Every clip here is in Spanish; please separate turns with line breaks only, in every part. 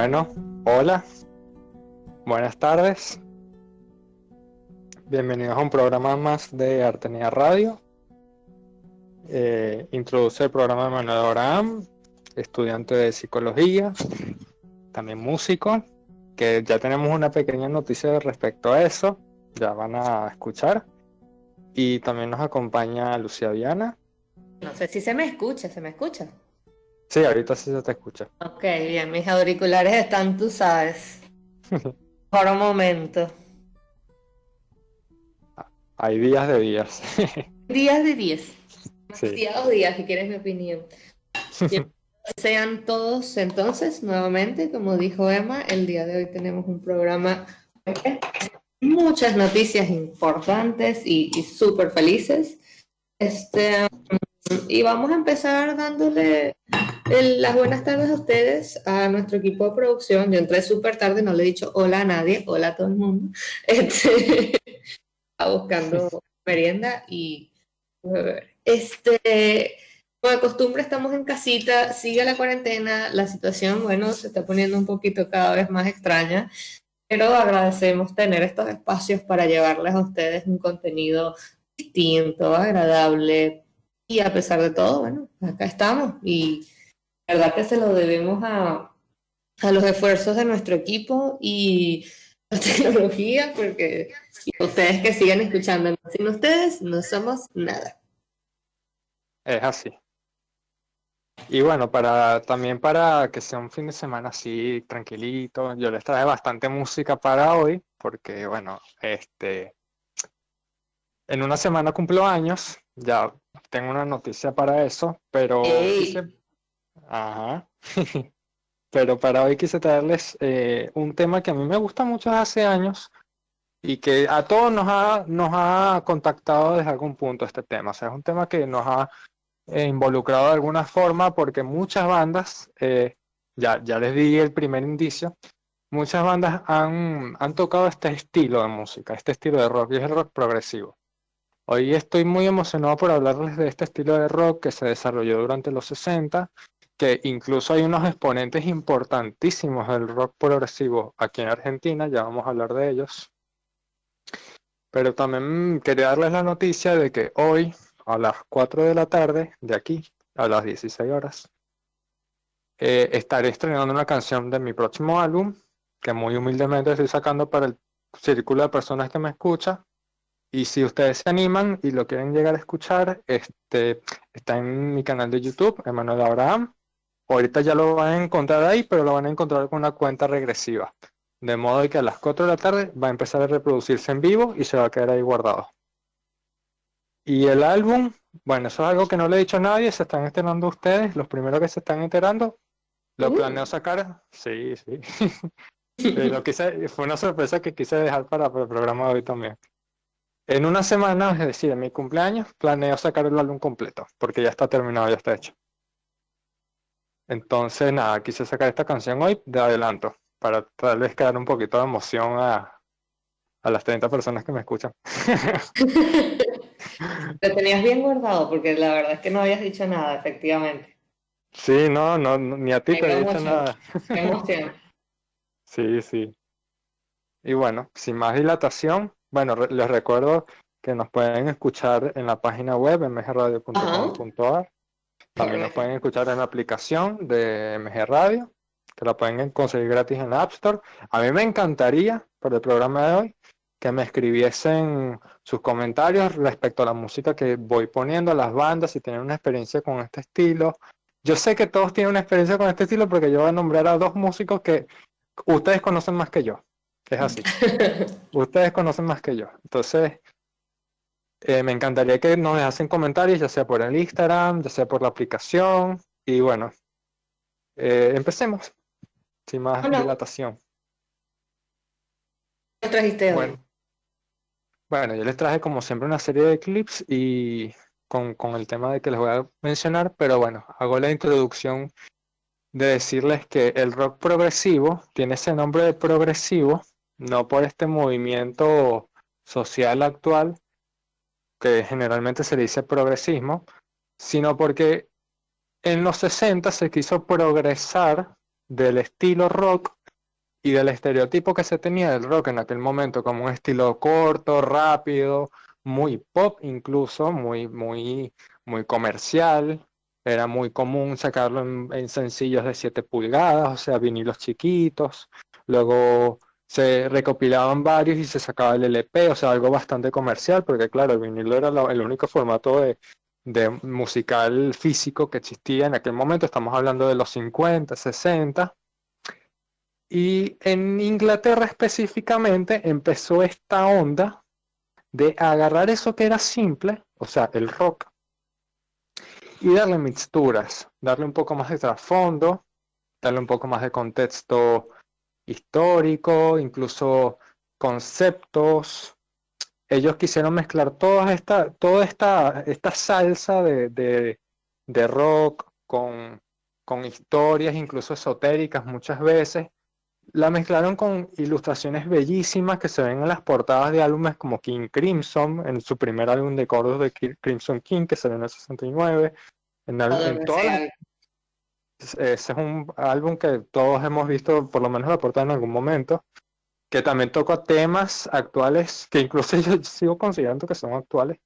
Bueno, hola, buenas tardes. Bienvenidos a un programa más de Artenía Radio. Eh, introduce el programa de Manuel Abraham, estudiante de psicología, también músico, que ya tenemos una pequeña noticia respecto a eso, ya van a escuchar. Y también nos acompaña Lucía Viana.
No sé si se me escucha, ¿se me escucha?
Sí, ahorita sí se te escucha.
Ok, bien, mis auriculares están, tú sabes. Por un momento.
Hay días de días.
días de días. Demasiados días, si quieres mi opinión. Sean todos entonces, nuevamente, como dijo Emma, el día de hoy tenemos un programa muchas noticias importantes y, y súper felices. Este, y vamos a empezar dándole las buenas tardes a ustedes, a nuestro equipo de producción. Yo entré súper tarde, no le he dicho hola a nadie, hola a todo el mundo. Este, buscando merienda y este, como de costumbre estamos en casita, sigue la cuarentena, la situación, bueno, se está poniendo un poquito cada vez más extraña, pero agradecemos tener estos espacios para llevarles a ustedes un contenido distinto, agradable, y a pesar de todo, bueno, acá estamos y verdad que se lo debemos a, a los esfuerzos de nuestro equipo y la tecnología, porque ustedes que siguen escuchando, sin ustedes no somos nada.
Es así. Y bueno, para también para que sea un fin de semana así tranquilito, yo les traje bastante música para hoy, porque bueno, este en una semana cumplo años, ya tengo una noticia para eso, pero Ajá. pero para hoy quise traerles eh, un tema que a mí me gusta mucho desde hace años y que a todos nos ha, nos ha contactado desde algún punto este tema. O sea, es un tema que nos ha eh, involucrado de alguna forma porque muchas bandas, eh, ya, ya les di el primer indicio, muchas bandas han, han tocado este estilo de música, este estilo de rock, y es el rock progresivo. Hoy estoy muy emocionado por hablarles de este estilo de rock que se desarrolló durante los 60, que incluso hay unos exponentes importantísimos del rock progresivo aquí en Argentina, ya vamos a hablar de ellos. Pero también quería darles la noticia de que hoy, a las 4 de la tarde, de aquí, a las 16 horas, eh, estaré estrenando una canción de mi próximo álbum, que muy humildemente estoy sacando para el círculo de personas que me escucha, y si ustedes se animan y lo quieren llegar a escuchar, este, está en mi canal de YouTube, Emanuel Abraham. Ahorita ya lo van a encontrar ahí, pero lo van a encontrar con una cuenta regresiva. De modo que a las 4 de la tarde va a empezar a reproducirse en vivo y se va a quedar ahí guardado. Y el álbum, bueno, eso es algo que no le he dicho a nadie, se están enterando ustedes, los primeros que se están enterando. Lo uh. planeo sacar, sí, sí. lo quise, fue una sorpresa que quise dejar para el programa de hoy también. En una semana, es decir, en mi cumpleaños, planeo sacar el álbum completo, porque ya está terminado, ya está hecho. Entonces, nada, quise sacar esta canción hoy de adelanto, para tal vez crear un poquito de emoción a, a las 30 personas que me escuchan.
Te tenías bien guardado, porque la verdad es que no habías dicho nada, efectivamente.
Sí, no, no, ni a ti te he dicho nada.
Qué emoción.
sí, sí. Y bueno, sin más dilatación, bueno, les recuerdo que nos pueden escuchar en la página web mgradio.com.ar. También nos pueden escuchar en la aplicación de MG Radio, que la pueden conseguir gratis en la App Store. A mí me encantaría, por el programa de hoy, que me escribiesen sus comentarios respecto a la música que voy poniendo, a las bandas, si tienen una experiencia con este estilo. Yo sé que todos tienen una experiencia con este estilo porque yo voy a nombrar a dos músicos que ustedes conocen más que yo. Es así. Ustedes conocen más que yo. Entonces, eh, me encantaría que nos dejasen comentarios, ya sea por el Instagram, ya sea por la aplicación. Y bueno, eh, empecemos. Sin más dilatación.
¿Qué trajiste
bueno, bueno, yo les traje como siempre una serie de clips y con, con el tema de que les voy a mencionar, pero bueno, hago la introducción de decirles que el rock progresivo tiene ese nombre de progresivo no por este movimiento social actual, que generalmente se dice progresismo, sino porque en los 60 se quiso progresar del estilo rock y del estereotipo que se tenía del rock en aquel momento como un estilo corto, rápido, muy pop incluso, muy, muy, muy comercial. Era muy común sacarlo en, en sencillos de 7 pulgadas, o sea, vinilos chiquitos. Luego se recopilaban varios y se sacaba el LP, o sea, algo bastante comercial, porque claro, el vinilo era el único formato de, musical físico que existía en aquel momento, estamos hablando de los 50, 60. Y en Inglaterra específicamente empezó esta onda de agarrar eso que era simple, o sea, el rock, y darle mixturas, darle un poco más de trasfondo, darle un poco más de contexto histórico, incluso conceptos. Ellos quisieron mezclar toda esta, toda esta, esta salsa de, rock con, con historias, incluso esotéricas muchas veces. La mezclaron con ilustraciones bellísimas que se ven en las portadas de álbumes como King Crimson, en su primer álbum de coros de Crimson King, que salió en el 69. En, en todas ese es un álbum que todos hemos visto, por lo menos la portada en algún momento, que también toca temas actuales, que incluso yo sigo considerando que son actuales,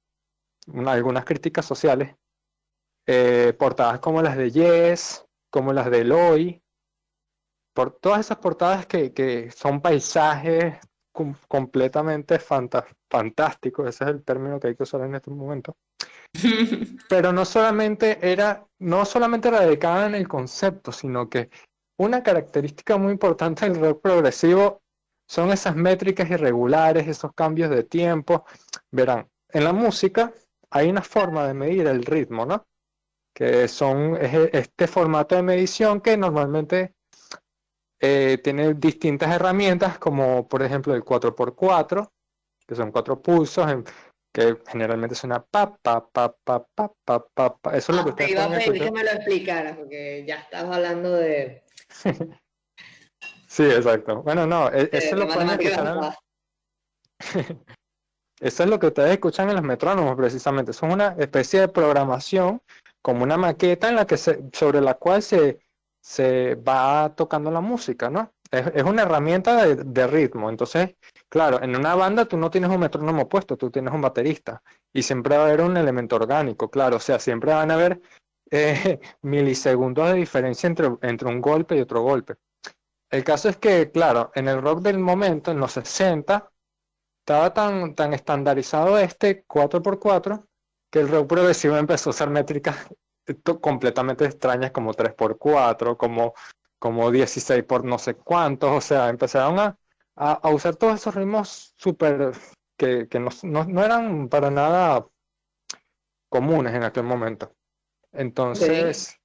algunas críticas sociales, eh, portadas como las de Yes, como las de Eloy, por todas esas portadas que, son paisajes completamente fantásticos, ese es el término que hay que usar en este momento. Pero no solamente era, no solamente radicada en el concepto, sino que una característica muy importante del rock progresivo son esas métricas irregulares, esos cambios de tiempo. Verán, en la música hay una forma de medir el ritmo, ¿no? Que son este formato de medición que normalmente eh, tiene distintas herramientas, como por ejemplo el 4x4, que son cuatro pulsos, en, que generalmente suena pa, pa, pa, pa, pa, pa, pa, pa. Eso es lo que
ah, Te iba a pedir que me lo explicaras, porque ya estás hablando de...
sí, exacto. Bueno, no, e, eso lo pueden escuchar Eso es lo que ustedes escuchan en los metrónomos, precisamente. Es una especie de programación, como una maqueta en la que se, sobre la cual se, se va tocando la música, ¿no? Es, una herramienta de, de ritmo. Entonces, Claro, en una banda tú no tienes un metrónomo puesto, tú tienes un baterista y siempre va a haber un elemento orgánico, claro, o sea, siempre van a haber eh, milisegundos de diferencia entre, entre un golpe y otro golpe. El caso es que, claro, en el rock del momento, en los 60, estaba tan, tan estandarizado este 4x4 que el rock progresivo empezó a usar métricas completamente extrañas como 3x4, como, como 16 por no sé cuántos, o sea, empezaron a, a, usar todos esos ritmos súper que, que no, no, eran para nada comunes en aquel momento. Entonces,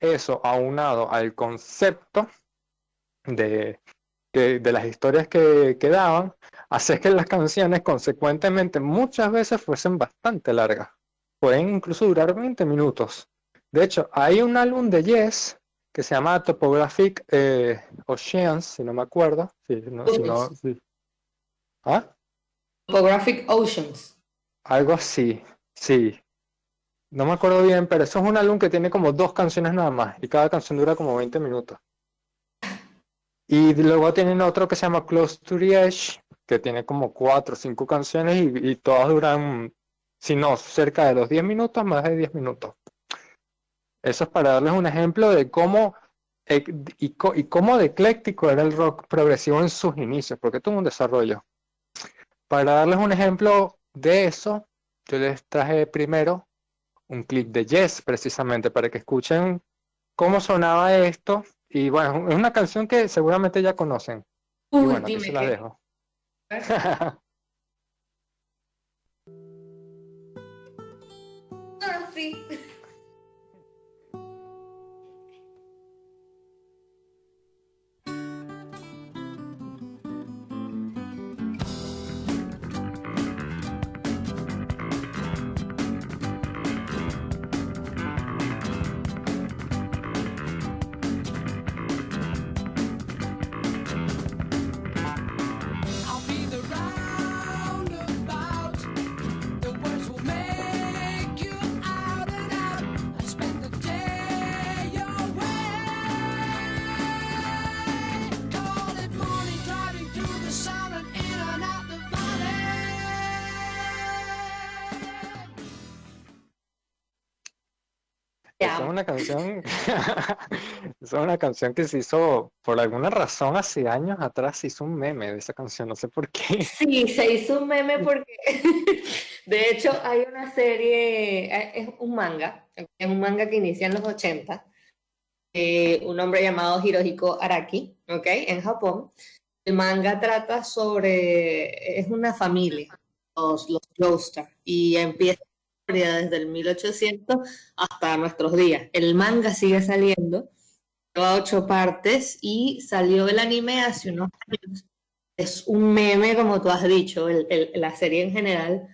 eso aunado al concepto de, de las historias que, que daban, hace que las canciones consecuentemente muchas veces fuesen bastante largas. Pueden incluso durar 20 minutos. De hecho, hay un álbum de Yes que se llama Topographic eh, Oceans, si no me acuerdo.
¿Ah? Topographic Oceans.
Algo así, sí. No me acuerdo bien, pero eso es un álbum que tiene como dos canciones nada más y cada canción dura como 20 minutos. Y luego tienen otro que se llama Close to the Edge, que tiene como cuatro o cinco canciones y, todas duran, si no, cerca de los 10 minutos, más de 10 minutos. Eso es para darles un ejemplo de cómo y, y cómo de ecléctico era el rock progresivo en sus inicios, porque tuvo un desarrollo. Para darles un ejemplo de eso, yo les traje primero un clip de Yes, precisamente, para que escuchen cómo sonaba esto. Y bueno, es una canción que seguramente ya conocen. y bueno, aquí se la dejo.
ah,
una canción, es una canción que se hizo, por alguna razón, hace años atrás se hizo un meme de esa canción, no sé por qué.
Sí, se hizo un meme porque, de hecho, hay una serie, eh, es un manga, es un manga que inicia en los 80, eh, un hombre llamado Hirohiko Araki, ¿ok? En Japón. El manga trata sobre, es una familia, los, los y empieza desde el 1800 hasta nuestros días. El manga sigue saliendo, a ocho partes y salió el anime hace unos años. Es un meme, como tú has dicho, la serie en general.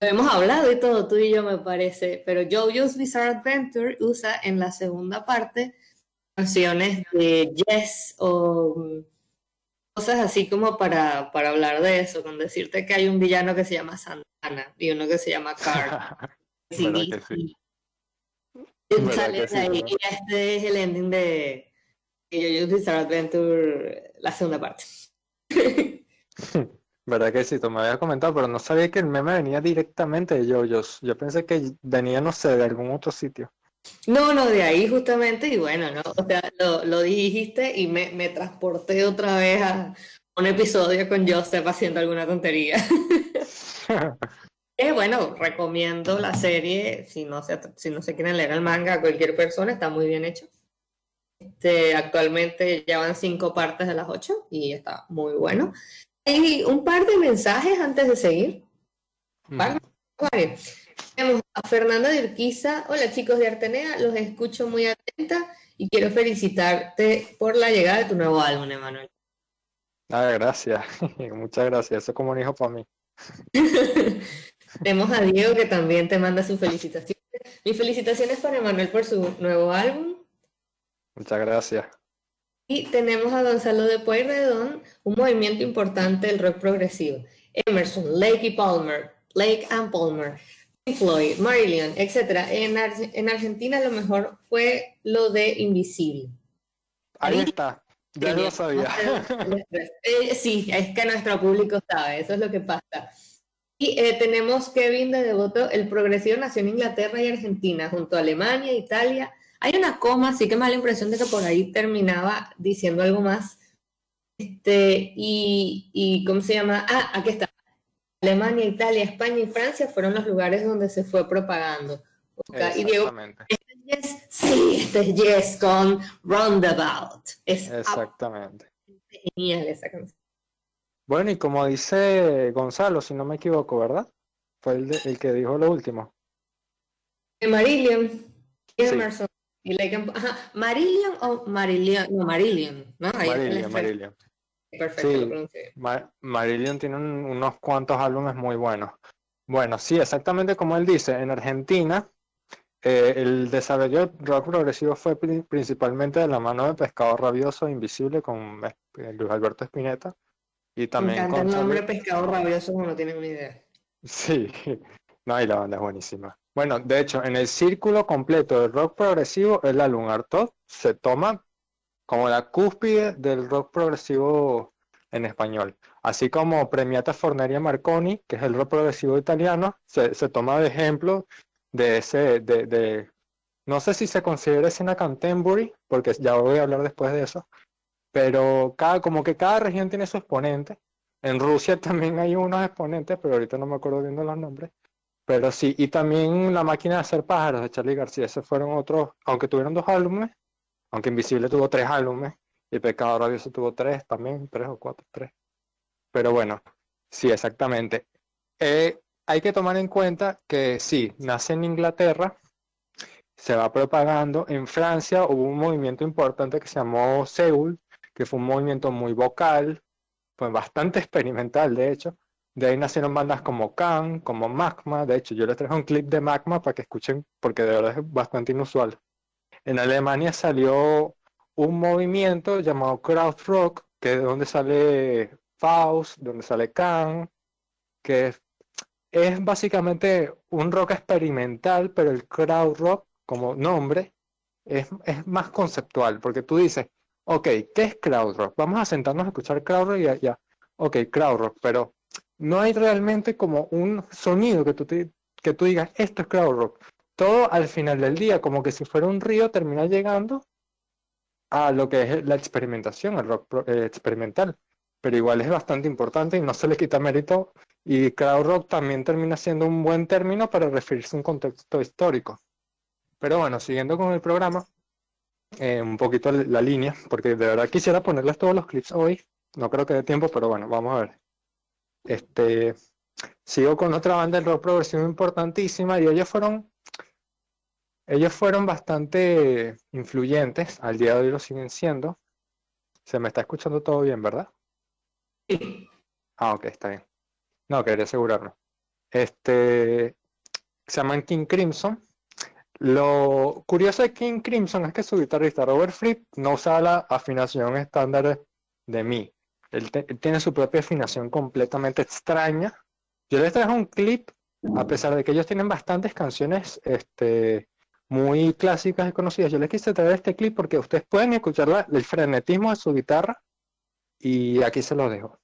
Lo hemos hablado y todo, tú y yo me parece, pero JoJo's Bizarre Adventure usa en la segunda parte canciones de Yes o cosas así como para, para hablar de eso, con decirte que hay un villano que se llama Santana y uno que se llama Carl. sí, sí. Sale ahí, y este es el ending de JoJo's Bizarre Adventure, la segunda parte.
¿Verdad que sí? Tú me habías comentado, pero no sabía que el meme venía directamente de JoJo's. Yo pensé que venía, no sé, de algún otro sitio.
No, no, de ahí justamente, y bueno, ¿no? O sea, lo, lo dijiste y me, me, transporté otra vez a un episodio con Joseph haciendo alguna tontería. eh, bueno, recomiendo la serie, si no, se, si no se quieren leer el manga a cualquier persona, está muy bien hecho. Este, actualmente llevan cinco partes de las ocho y está muy bueno. Hay un par de mensajes antes de seguir. Vale. Tenemos a Fernanda de Urquiza. Hola chicos de Artenea, los escucho muy atenta y quiero felicitarte por la llegada de tu nuevo álbum, Emanuel.
Ah, gracias, muchas gracias. Eso es como un hijo para mí.
Tenemos a Diego que también te manda sus felicitaciones. Mis felicitaciones para Emanuel por su nuevo álbum.
Muchas gracias.
Y tenemos a Gonzalo de Pueyrredón, un movimiento importante del rock progresivo. Emerson, Lake y Palmer, Lake and Palmer, Floyd, Marillion, etc. En, en Argentina lo mejor fue lo de Invisible.
Ahí está, ya lo sabía.
Eh, sí, es que nuestro público sabe, eso es lo que pasa. Y eh, tenemos Kevin de Devoto, el progresivo nació en Inglaterra y Argentina, junto a Alemania, Italia. Hay una coma, así que me da la impresión de que por ahí terminaba diciendo algo más. Este, y, y ¿cómo se llama? Ah, aquí está. Alemania, Italia, España y Francia fueron los lugares donde se fue propagando. Y Diego, este es Yes, sí, este es Yes con Roundabout. Es
Exactamente.
Genial esa canción.
Bueno, y como dice Gonzalo, si no me equivoco, ¿verdad? Fue el, el que dijo lo último.
Marillion Emerson. Y ajá, Marillion o Marillion, no, Marillion, ¿no?
Marillion, Marillion.
Perfecto,
sí, Marillion tiene unos cuantos álbumes muy buenos. Bueno, sí, exactamente como él dice, en Argentina eh, el desarrollo rock progresivo fue principalmente de la mano de Pescado Rabioso Invisible con eh, Luis Alberto Spinetta. Y también
con el nombre Pescado Rabioso no tienen una idea.
Sí, no, y la banda es buenísima. Bueno, de hecho, en el círculo completo del rock progresivo, el álbum Artot se toma como la cúspide del rock progresivo en español. Así como Premiata Forneria Marconi, que es el rock progresivo italiano, se, toma de ejemplo de ese, de, de, no sé si se considera escena contemporary, porque ya voy a hablar después de eso, pero cada, como que cada región tiene su exponente. En Rusia también hay unos exponentes, pero ahorita no me acuerdo viendo los nombres. Pero sí, y también La máquina de hacer pájaros de Charlie García, esos fueron otros, aunque tuvieron dos álbumes, aunque Invisible tuvo tres álbumes, y Pecado Rabioso tuvo tres también, tres o cuatro, tres. Pero bueno, sí, exactamente. Eh, hay que tomar en cuenta que sí, nace en Inglaterra, se va propagando. En Francia hubo un movimiento importante que se llamó Seoul, que fue un movimiento muy vocal, fue bastante experimental, de hecho. De ahí nacieron bandas como Can, como Magma. De hecho, yo les traje un clip de Magma para que escuchen, porque de verdad es bastante inusual. En Alemania salió un movimiento llamado Krautrock, que es donde sale Faust, donde sale Can, que es, básicamente un rock experimental, pero el Krautrock, como nombre, es, más conceptual, porque tú dices, ok, ¿qué es Krautrock? Vamos a sentarnos a escuchar Krautrock y ya, ok, Krautrock, pero no hay realmente como un sonido que tú, que tú digas, esto es Krautrock todo al final del día, como que si fuera un río, termina llegando a lo que es la experimentación, el rock eh, experimental. Pero igual es bastante importante y no se le quita mérito. Y crowd rock también termina siendo un buen término para referirse a un contexto histórico. Pero bueno, siguiendo con el programa, eh, un poquito la línea, porque de verdad quisiera ponerles todos los clips hoy. No creo que dé tiempo, pero bueno, vamos a ver. Este, sigo con otra banda de rock progresivo importantísima y ellos fueron ellos fueron bastante influyentes, al día de hoy lo siguen siendo. Se me está escuchando todo bien, ¿verdad?
Sí.
Ah, ok, está bien. No, quería asegurarme. Este, se llaman King Crimson. Lo curioso de King Crimson es que su guitarrista Robert Fripp no usa la afinación estándar de mí. Él, él, tiene su propia afinación completamente extraña. Yo les traje un clip, a pesar de que ellos tienen bastantes canciones este, muy clásicas y conocidas. Yo les quise traer este clip porque ustedes pueden escuchar el frenetismo de su guitarra y aquí se lo dejo.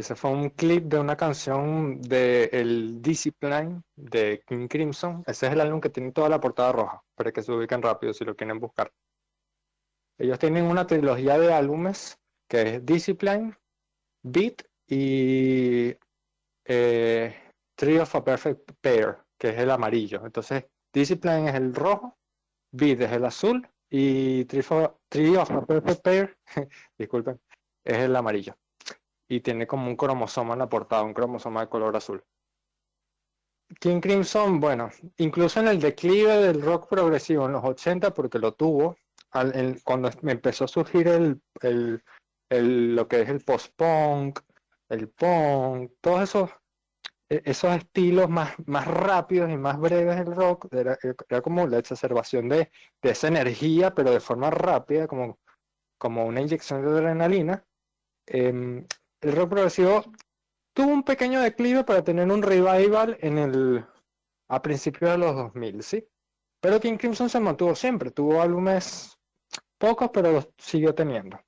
Ese fue un clip de una canción de el Discipline de King Crimson. Ese es el álbum que tiene toda la portada roja, para que se ubiquen rápido si lo quieren buscar. Ellos tienen una trilogía de álbumes que es Discipline, Beat y eh, Tree of a Perfect Pair, que es el amarillo. Entonces, Discipline es el rojo, Beat es el azul y Tree of a Perfect Pair, disculpen, es el amarillo y tiene como un cromosoma en la portada, un cromosoma de color azul. King Crimson, bueno, incluso en el declive del rock progresivo en los 80, porque lo tuvo, cuando empezó a surgir el, el, lo que es el post-punk, el punk, todos esos, e, esos estilos más, más rápidos y más breves del rock, era, como la exacerbación de, de, esa energía, pero de forma rápida, como, como una inyección de adrenalina. Em, el rock progresivo tuvo un pequeño declive para tener un revival en el a principios de los 2000, ¿sí? Pero King Crimson se mantuvo siempre, tuvo álbumes pocos, pero los siguió teniendo.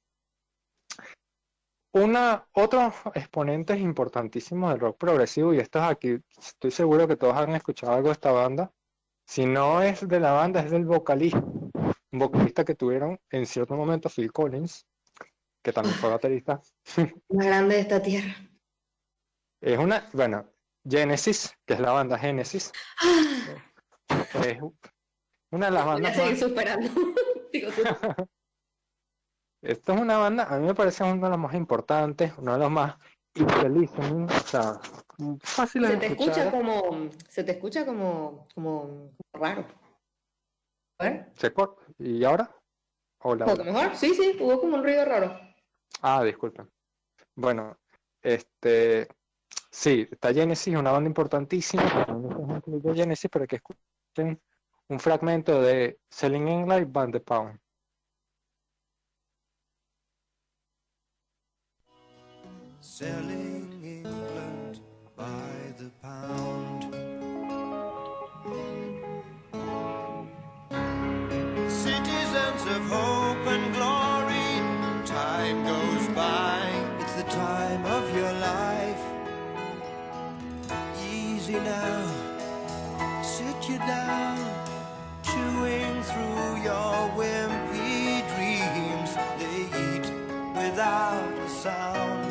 Una, otros exponentes importantísimos del rock progresivo, y estos aquí, estoy seguro que todos han escuchado algo de esta banda. Si no es de la banda, es del vocalista, un vocalista que tuvieron en cierto momento Phil Collins, que también fue baterista.
Más grande de esta tierra.
Es una, bueno, Genesis, que es la banda Genesis. es una de las bandas.
Más... superando.
Esto es una banda, a mí me parece una de las más importantes, uno de los más infelices, o sea, fácil
se te escucha como, se te escucha como, como, raro.
A. ¿Se ¿Y ahora?
Hola. mejor? Sí, sí, hubo como un ruido raro.
Ah, disculpen. Bueno, este, sí, está Genesis, una banda importantísima, Genesis, pero que escuchen un fragmento de Selling England Band the Pound. By. It's the time of your life. Easy now, sit you down, chewing through your wimpy dreams. They eat without a sound.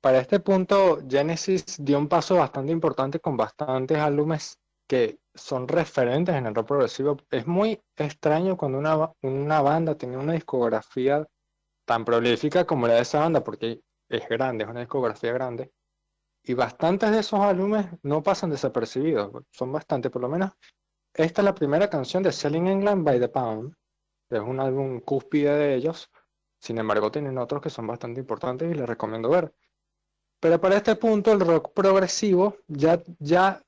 Para este punto, Genesis dio un paso bastante importante con bastantes álbumes que son referentes en el rock progresivo. Es muy extraño cuando una, una banda tiene una discografía tan prolífica como la de esa banda, porque es grande, es una discografía grande. Y bastantes de esos álbumes no pasan desapercibidos, son bastante, por lo menos. Esta es la primera canción de Selling England by the Pound, es un álbum cúspide de ellos. Sin embargo, tienen otros que son bastante importantes y les recomiendo ver. Pero para este punto el rock progresivo ya, ya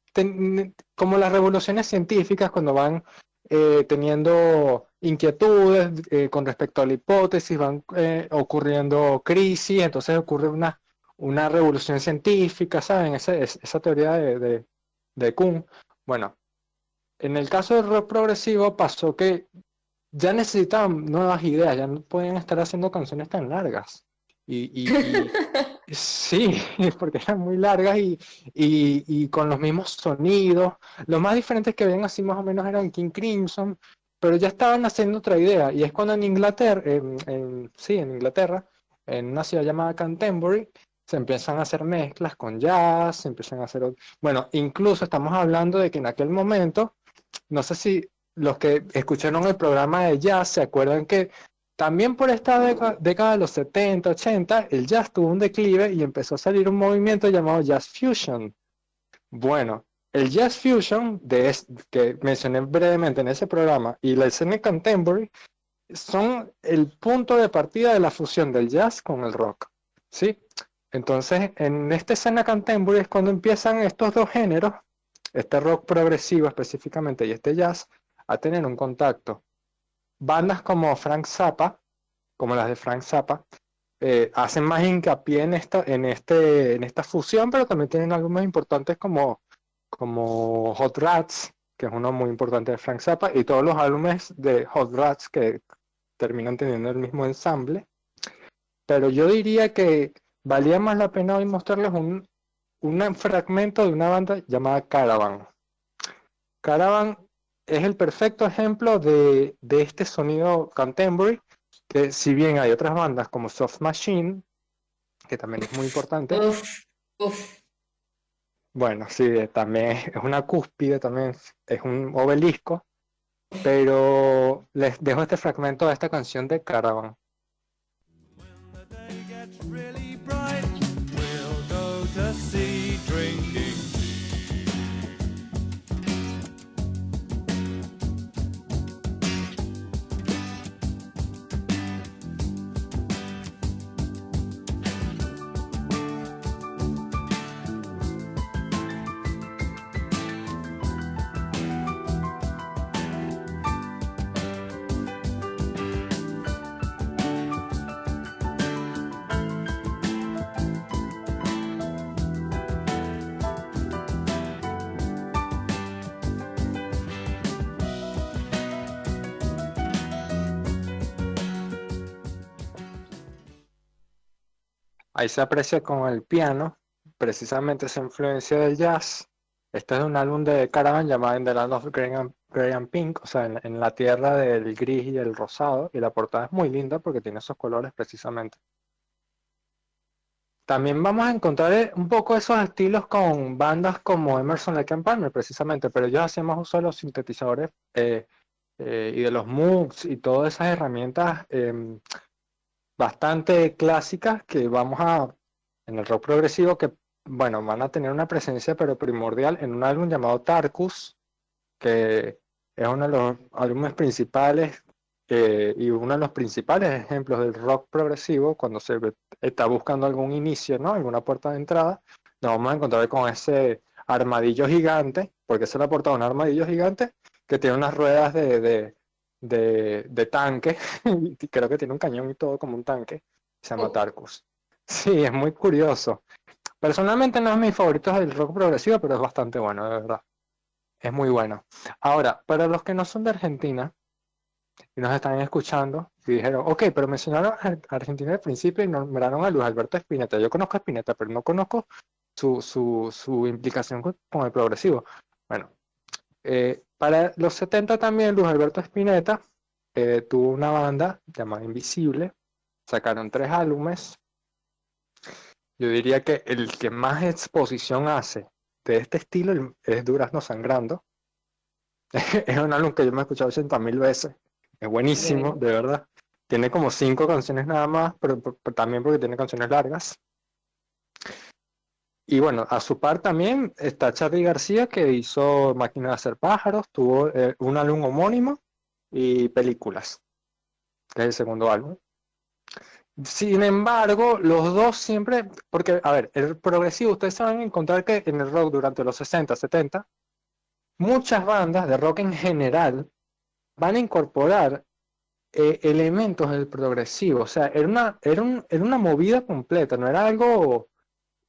como las revoluciones científicas cuando van eh, teniendo inquietudes eh, con respecto a la hipótesis, van eh, ocurriendo crisis, entonces ocurre una, una revolución científica, ¿saben? Esa, esa teoría de, de, de Kuhn. Bueno, en el caso del rock progresivo pasó que ya necesitaban nuevas ideas, ya no pueden estar haciendo canciones tan largas. Y, sí, porque eran muy largas y, y, con los mismos sonidos. Los más diferentes que habían así más o menos eran King Crimson, pero ya estaban haciendo otra idea. Y es cuando en Inglaterra, en, sí, en Inglaterra, en una ciudad llamada Canterbury, se empiezan a hacer mezclas con jazz, se empiezan a hacer... Bueno, incluso estamos hablando de que en aquel momento, no sé si los que escucharon el programa de jazz se acuerdan que también por esta década, de los 70, 80, el jazz tuvo un declive y empezó a salir un movimiento llamado Jazz Fusion. Bueno, el Jazz Fusion, que mencioné brevemente en ese programa, y la escena contemporary, son el punto de partida de la fusión del jazz con el rock. ¿sí? Entonces, en esta escena contemporary es cuando empiezan estos dos géneros, este rock progresivo específicamente y este jazz, a tener un contacto bandas como Frank Zappa, como las de Frank Zappa, eh, hacen más hincapié en esta, en, este, en esta fusión, pero también tienen álbumes importantes como, como Hot Rats, que es uno muy importante de Frank Zappa, y todos los álbumes de Hot Rats que terminan teniendo el mismo ensamble. Pero yo diría que valía más la pena hoy mostrarles un, un fragmento de una banda llamada Caravan. Caravan es el perfecto ejemplo de, este sonido contemporary, que si bien hay otras bandas como Soft Machine, que también es muy importante. Bueno, sí, también es una cúspide, también es un obelisco, pero les dejo este fragmento de esta canción de Caravan. Ahí se aprecia con el piano, precisamente esa influencia del jazz. Este es un álbum de Caravan llamado In the Land of Grey Pink, o sea, en, la tierra del gris y el rosado, y la portada es muy linda porque tiene esos colores precisamente. También vamos a encontrar eh, un poco esos estilos con bandas como Emerson Lake and Palmer, precisamente, pero ellos hacían más uso de los sintetizadores eh, eh, y de los Moogs y todas esas herramientas em, bastante clásicas que vamos a, en el rock progresivo, que, bueno, van a tener una presencia, pero primordial, en un álbum llamado Tarkus, que es uno de los álbumes principales eh, y uno de los principales ejemplos del rock progresivo, cuando se está buscando algún inicio, ¿no? Alguna puerta de entrada, nos vamos a encontrar con ese armadillo gigante, porque se le ha portado un armadillo gigante que tiene unas ruedas de, de, de, tanque, y creo que tiene un cañón y todo como un tanque, se llama oh. Tarkus. Sí, es muy curioso. Personalmente no es mi favorito del rock progresivo, pero es bastante bueno, de verdad. Es muy bueno. Ahora, para los que no son de Argentina y nos están escuchando y dijeron, ok, pero mencionaron a Argentina al principio y nombraron a Luis Alberto Spinetta. Yo conozco a Spinetta, pero no conozco su, su, su implicación con, con, el progresivo. Bueno, eh, para los 70 también Luis Alberto Spinetta eh, tuvo una banda llamada Invisible, sacaron tres álbumes. Yo diría que el que más exposición hace de este estilo es Durazno Sangrando. es un álbum que yo me he escuchado 80 mil veces. Es buenísimo, de verdad. Tiene como cinco canciones nada más, pero también porque tiene canciones largas. Y bueno, a su par también está Charlie García, que hizo Máquina de hacer pájaros, tuvo eh, un álbum homónimo y películas, es el segundo álbum. Sin embargo, los dos siempre, porque, a ver, el progresivo, ustedes saben encontrar que en el rock durante los 60, 70, muchas bandas de rock en general van a incorporar eh, elementos del progresivo. O sea, era una, era, un, era una movida completa, no era algo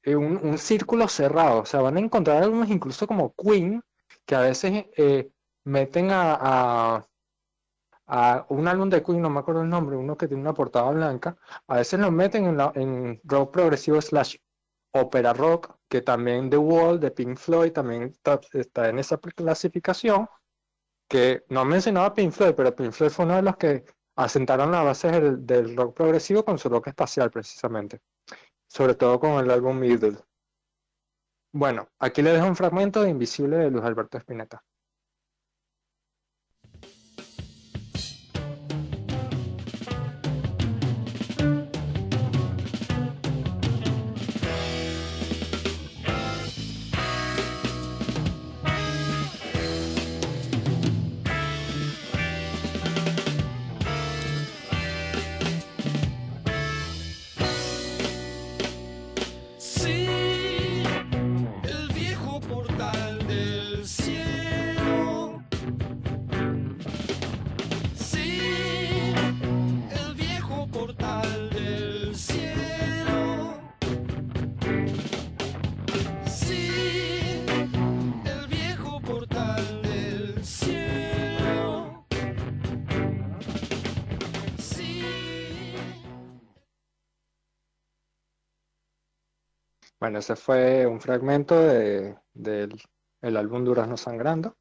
eh, un, círculo cerrado. O sea, van a encontrar algunos incluso como Queen, que a veces eh, meten a, a, un álbum de Queen, no me acuerdo el nombre, uno que tiene una portada blanca, a veces lo meten en, la, en rock progresivo slash opera rock, que también The Wall de Pink Floyd también está, en esa clasificación, que no mencionaba Pink Floyd, pero Pink Floyd fue uno de los que asentaron la base del, del rock progresivo con su rock espacial precisamente sobre todo con el álbum Middle. Bueno, aquí le dejo un fragmento de Invisible de Luis Alberto Spinetta. Bueno, ese fue un fragmento del de, álbum Durazno Sangrando,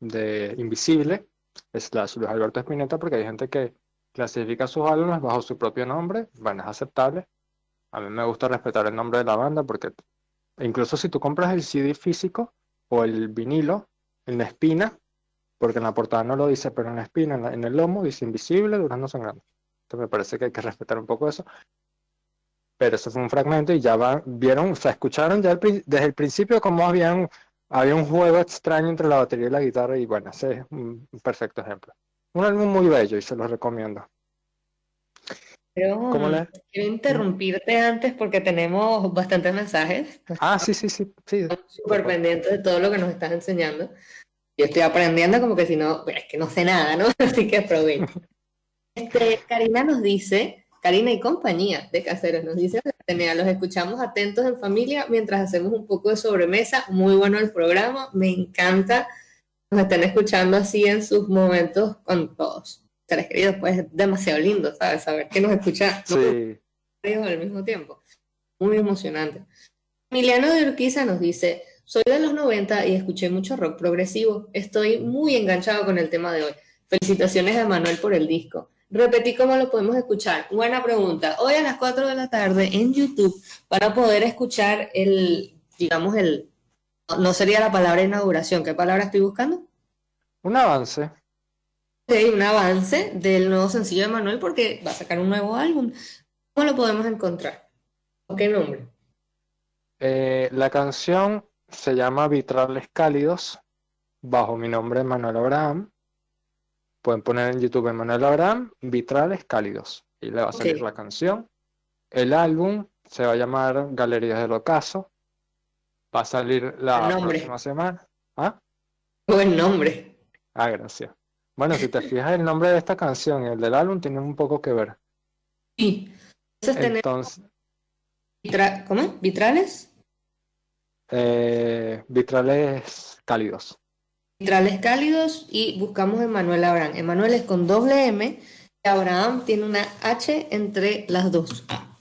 de Invisible, slash Luis Alberto Espineta, porque hay gente que clasifica sus álbumes bajo su propio nombre, bueno, es aceptable. A mí me gusta respetar el nombre de la banda porque incluso si tú compras el CD físico o el vinilo en la espina, porque en la portada no lo dice, pero en la espina, en, en el lomo, dice Invisible, Durazno Sangrando. Entonces me parece que hay que respetar un poco eso pero eso fue un fragmento y ya vieron, o sea, escucharon ya desde el principio cómo habían, había un juego extraño entre la batería y la guitarra y bueno, ese es un, perfecto ejemplo. Un álbum muy bello y se los recomiendo.
Pero, quiero interrumpirte antes porque tenemos bastantes mensajes.
Ah, sí, sí, sí. sí.
Súper pendientes de todo lo que nos estás enseñando. Yo estoy aprendiendo como que si no, es que no sé nada, ¿no? Así que aprovecho. Este, Karina nos dice Karina y compañía de Caseros nos dice, los escuchamos atentos en familia mientras hacemos un poco de sobremesa. Muy bueno el programa, me encanta. Nos están escuchando así en sus momentos con todos. Seres queridos, pues es demasiado lindo, ¿sabes? Saber que nos escucha
sí.
al mismo tiempo. muy emocionante. Emiliano de Urquiza nos dice, soy de los 90 y escuché mucho rock progresivo. Estoy muy enganchado con el tema de hoy. Felicitaciones a Manuel por el disco. Repetí cómo lo podemos escuchar. Buena pregunta. Hoy a las 4 de la tarde en YouTube para poder escuchar el, digamos, el, no sería la palabra inauguración. ¿Qué palabra estoy buscando?
Un avance.
Sí, un avance del nuevo sencillo de Manuel porque va a sacar un nuevo álbum. ¿Cómo lo podemos encontrar? ¿Con qué nombre?
Eh, la canción se llama Vitrales Cálidos, bajo mi nombre Manuel Abraham. Pueden poner en YouTube Manuel Abraham, Vitrales Cálidos, y le va a salir la canción. El álbum se va a llamar Galerías del Ocaso. Va a salir la próxima semana. ¿Ah?
Buen nombre.
Ah, gracias. Bueno, si te fijas, el nombre de esta canción y el del álbum tienen un poco que ver.
Sí.
Entonces,
¿Cómo? ¿Vitrales?
Eh, vitrales cálidos.
Vitrales cálidos y buscamos Emanuel Abraham. Emanuel es con doble M y Abraham tiene una H entre las dos A.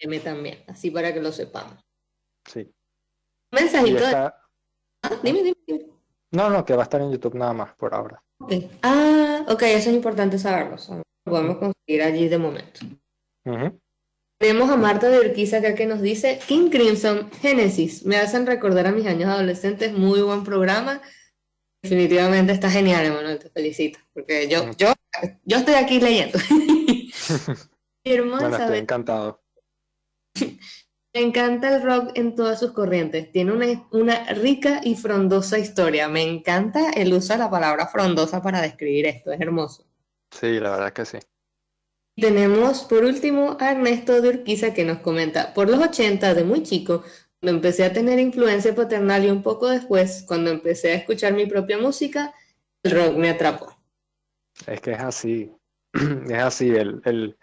M también, así para que lo sepamos.
Sí.
mensajito ah, dime, dime,
No, no, que va a estar en YouTube nada más por ahora.
Ah, ok, eso es importante saberlo. Lo podemos conseguir allí de momento. Tenemos a Marta de Urquiza acá que nos dice, King Crimson, Genesis, me hacen recordar a mis años adolescentes, muy buen programa. Definitivamente está genial, Emanuel, te felicito, porque yo, yo, yo estoy aquí leyendo.
Hermosa, bueno, estoy encantado.
Me encanta el rock en todas sus corrientes. Tiene una, una, rica y frondosa historia. Me encanta el uso de la palabra frondosa para describir esto. Es hermoso.
Sí, la verdad que sí.
Tenemos por último a Ernesto de Urquiza que nos comenta, por los 80 de muy chico, cuando empecé a tener influencia paternal y un poco después, cuando empecé a escuchar mi propia música, el rock me atrapó.
Es que es así, es así. El, el...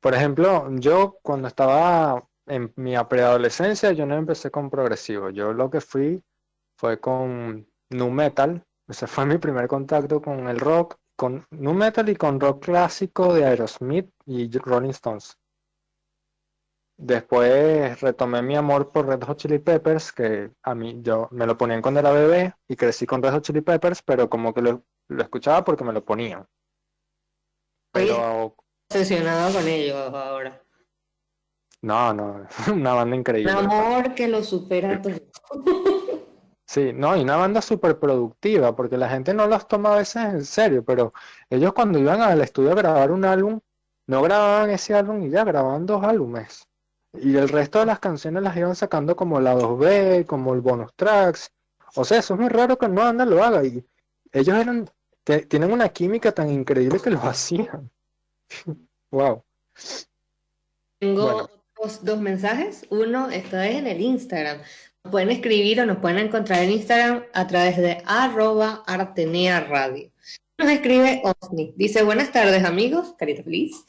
Por ejemplo, yo cuando estaba en mi preadolescencia, yo no empecé con progresivo, yo lo que fui fue con nu metal, ese fue mi primer contacto con el rock con nu metal y con rock clásico de Aerosmith y Rolling Stones. Después retomé mi amor por Red Hot Chili Peppers, que a mí yo me lo ponían cuando era bebé y crecí con Red Hot Chili Peppers, pero como que lo, escuchaba porque me lo ponían.
Pero obsesionado con ellos ahora.
No, no, una banda increíble.
Un amor que lo supera todo.
Sí, no, y una banda súper productiva, porque la gente no los toma a veces en serio, pero ellos cuando iban al estudio a grabar un álbum, no grababan ese álbum y ya grababan dos álbumes. Y el resto de las canciones las iban sacando como la 2B, como el bonus tracks. O sea, eso es muy raro que una banda lo haga. Y ellos eran, tienen una química tan increíble que lo hacían. wow.
Tengo dos mensajes. Uno, esto es en el Instagram pueden escribir o nos pueden encontrar en Instagram a través de arroba Artenea Radio. Nos escribe Osni. Dice, buenas tardes amigos, carita feliz.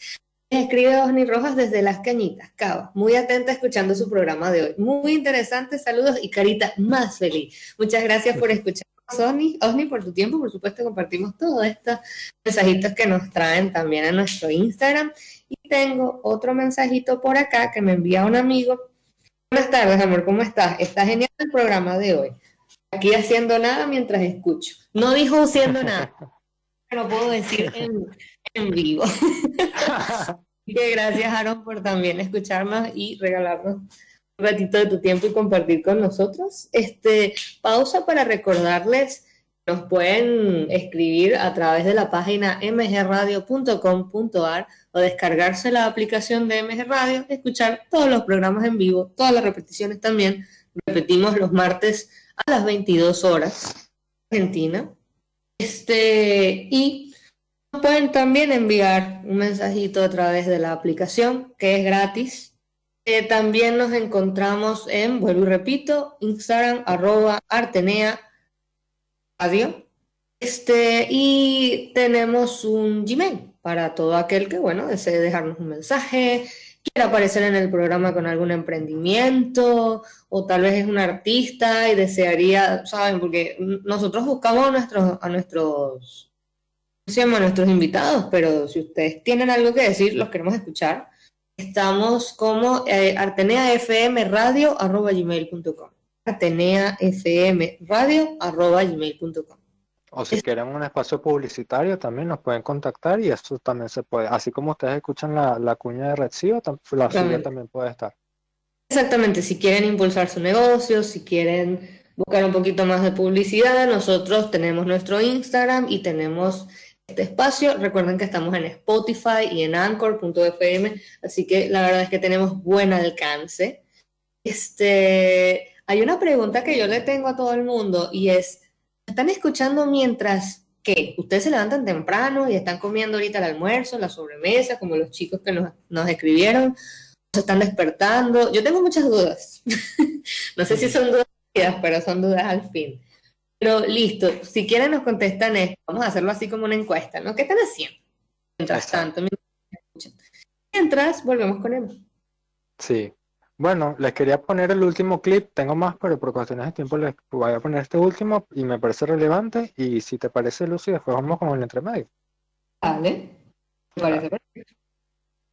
Escribe Osni Rojas desde Las Cañitas, Cava. Muy atenta escuchando su programa de hoy. Muy interesante, saludos y carita más feliz. Muchas gracias por escuchar. Osni, Osni, por tu tiempo, por supuesto, compartimos todos estos mensajitos que nos traen también a nuestro Instagram. Y tengo otro mensajito por acá que me envía un amigo Buenas tardes, amor, ¿cómo estás? Está genial el programa de hoy. Aquí haciendo nada mientras escucho. No dijo haciendo nada, pero puedo decir en, vivo. que gracias, Aaron, por también escucharnos y regalarnos un ratito de tu tiempo y compartir con nosotros. Este, pausa para recordarles nos pueden escribir a través de la página mgradio.com.ar o descargarse la aplicación de MG Radio, escuchar todos los programas en vivo, todas las repeticiones también. Repetimos los martes a las 22 horas, Argentina. Este, y pueden también enviar un mensajito a través de la aplicación, que es gratis. Eh, también nos encontramos en, vuelvo y repito, Instagram, arroba Artenea radio. Este, y tenemos un Gmail para todo aquel que, bueno, desee dejarnos un mensaje, quiera aparecer en el programa con algún emprendimiento, o tal vez es un artista y desearía, ¿saben? Porque nosotros buscamos a nuestros, a nuestros, a nuestros invitados, pero si ustedes tienen algo que decir, los queremos escuchar. estamos como eh, arteneafmradio.gmail.com arteneafmradio.gmail.com
o si quieren un espacio publicitario también nos pueden contactar y eso también se puede. Así como ustedes escuchan la, cuña de Redsio, la suya también puede estar.
Exactamente, si quieren impulsar su negocio, si quieren buscar un poquito más de publicidad, nosotros tenemos nuestro Instagram y tenemos este espacio. Recuerden que estamos en Spotify y en Anchor.fm, así que la verdad es que tenemos buen alcance. Este, hay una pregunta que yo le tengo a todo el mundo y es, están escuchando mientras que ustedes se levantan temprano y están comiendo ahorita el almuerzo, la sobremesa, como los chicos que nos, nos escribieron, se están despertando. Yo tengo muchas dudas. no sé si son dudas, pero son dudas al fin. Pero listo, si quieren nos contestan esto, vamos a hacerlo así como una encuesta, ¿no? ¿Qué están haciendo? Mientras tanto, mientras volvemos con él.
Sí, bueno, les quería poner el último clip, tengo más, pero por cuestiones de tiempo les voy a poner este último y me parece relevante. Y si te parece, Lucy, después vamos con el entremedio.
Vale, me parece perfecto.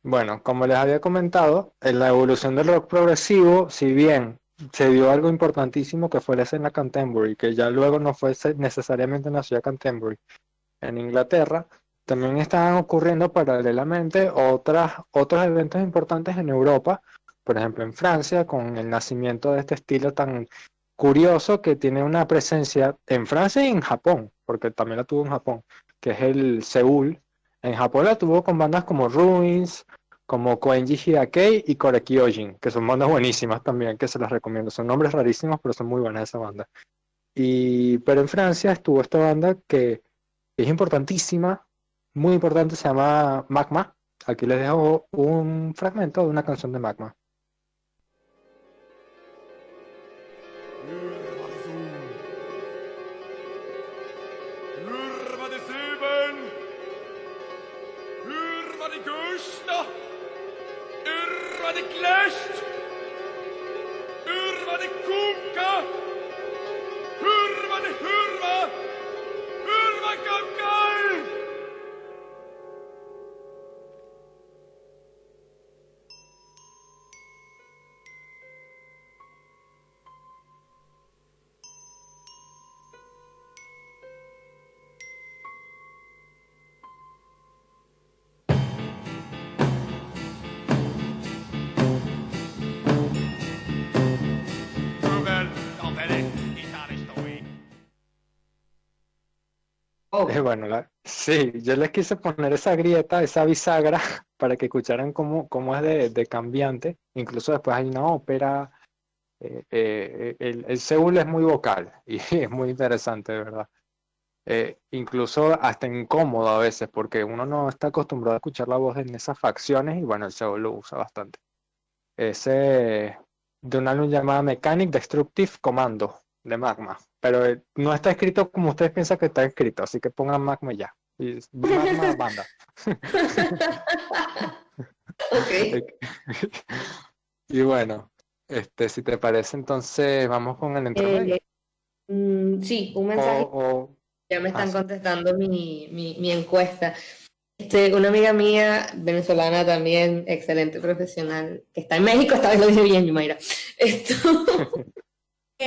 Bueno, como les había comentado, en la evolución del rock progresivo, si bien se dio algo importantísimo que fue la escena Canterbury, que ya luego no fue necesariamente en la ciudad Canterbury, en Inglaterra, también estaban ocurriendo paralelamente otras, otros eventos importantes en Europa, por ejemplo, en Francia, con el nacimiento de este estilo tan curioso que tiene una presencia en Francia y en Japón, porque también la tuvo en Japón, que es el Seúl. En Japón la tuvo con bandas como Ruins, como Koenji Hidakei y Kore Kyojin, que son bandas buenísimas también, que se las recomiendo. Son nombres rarísimos, pero son muy buenas esa banda. Y, pero en Francia estuvo esta banda que es importantísima, muy importante, se llama Magma. Aquí les dejo un fragmento de una canción de Magma. Eh, bueno, sí, yo les quise poner esa grieta, esa bisagra, para que escucharan cómo, cómo es de, cambiante. Incluso después hay una ópera. Eh, eh, el, el, Seúl es muy vocal y es muy interesante, de verdad. incluso hasta incómodo a veces, porque uno no está acostumbrado a escuchar la voz en esas facciones y bueno, el Seúl lo usa bastante. Ese de un álbum llamado Mechanic Destructive Commando de Magma pero eh, no está escrito como ustedes piensan que está escrito, así que pongan Magma ya. Y Magma banda. y bueno, este, si te parece, entonces vamos con el entremedio.
Eh, mm, sí, un mensaje. ya me están ah, contestando mi, mi, mi, encuesta. Este, una amiga mía, venezolana también, excelente profesional, que está en México, esta vez lo dije bien, Yumaira. Esto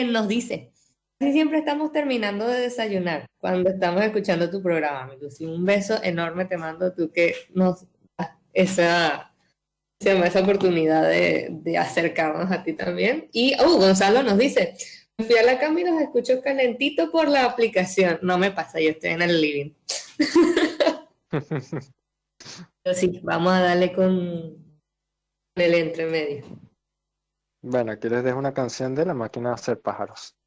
nos dice, Casi siempre estamos terminando de desayunar cuando estamos escuchando tu programa, Lucy. Un beso enorme te mando tú que nos esa, esa oportunidad de, de, acercarnos a ti también. Y oh, Gonzalo nos dice, fui a la cama y los escucho calentito por la aplicación. No me pasa, yo estoy en el living. Pero sí, vamos a darle con el entremedio.
Bueno, aquí les dejo una canción de la máquina de hacer pájaros.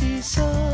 De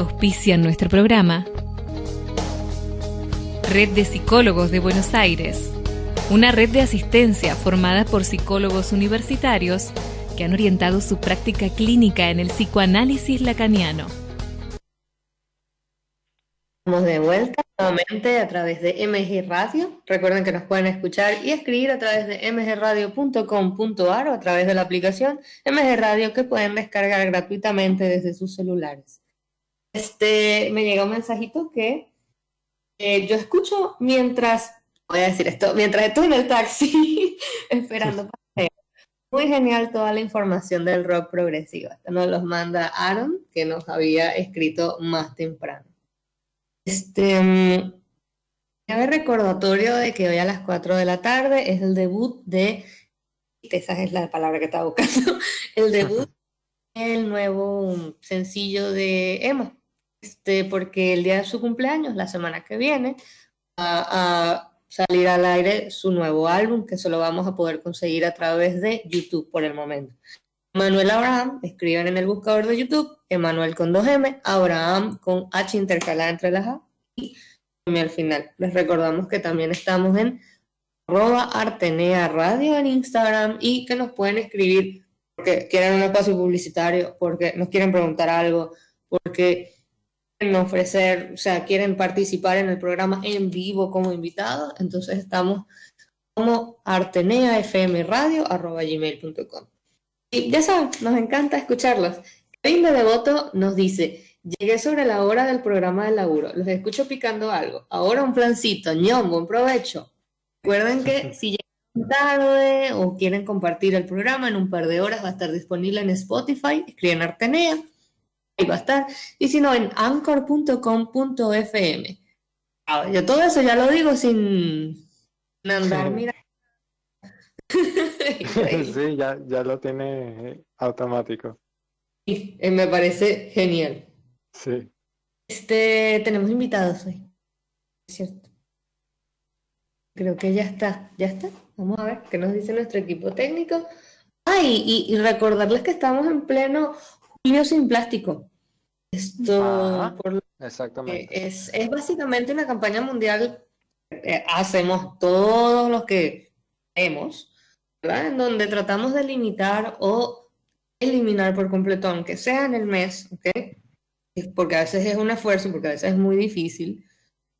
Auspician nuestro programa Red de Psicólogos de Buenos Aires, una red de asistencia formada por psicólogos universitarios que han orientado su práctica clínica en el psicoanálisis lacaniano.
Estamos de vuelta nuevamente a través de MG Radio. Recuerden que nos pueden escuchar y escribir a través de mgradio.com.ar o a través de la aplicación MG Radio que pueden descargar gratuitamente desde sus celulares. Este, me llega un mensajito que eh, yo escucho mientras, voy a decir esto, mientras estoy en el taxi esperando paseo. Muy genial toda la información del rock progresivo. Esto nos los manda Aaron, que nos había escrito más temprano. Este, mm, cabe recordatorio de que hoy a las 4 de la tarde es el debut de, esa es la palabra que estaba buscando, el debut del nuevo sencillo de Emma. Este, porque el día de su cumpleaños, la semana que viene, va a salir al aire su nuevo álbum, que solo vamos a poder conseguir a través de YouTube por el momento. Manuel Abraham, escriban en el buscador de YouTube, Emanuel con 2M, Abraham con H intercalada entre las A y M al final. Les recordamos que también estamos en arroba Artenea Radio en Instagram y que nos pueden escribir porque quieren un espacio publicitario, porque nos quieren preguntar algo, porque ofrecer, o sea, quieren participar en el programa en vivo como invitados, entonces estamos como arteneafmradio.com. Y ya saben, nos encanta escucharlos. Kevin de Devoto nos dice, llegué sobre la hora del programa de laburo, los escucho picando algo, ahora un plancito, ñón, buen provecho. Recuerden que si llegan tarde o quieren compartir el programa en un par de horas va a estar disponible en Spotify, escriben Artenea, ahí va a estar, y si no en anchor.com.fm. Ah, Yo todo eso ya lo digo sin, andar, mira.
Sí, ya, ya lo tiene automático.
Sí, eh, me parece genial.
Sí.
Este, tenemos invitados hoy, es cierto. Creo que ya está, ya está. Vamos a ver qué nos dice nuestro equipo técnico. Ay, y, y recordarles que estamos en pleno Julio sin plástico. Esto,
Ajá.
por lo
Exactamente.
que es, es básicamente una campaña mundial. eh, hacemos todos los que hemos, ¿verdad? En donde tratamos de limitar o eliminar por completo, aunque sea en el mes, ¿ok? Porque a veces es un esfuerzo, porque a veces es muy difícil,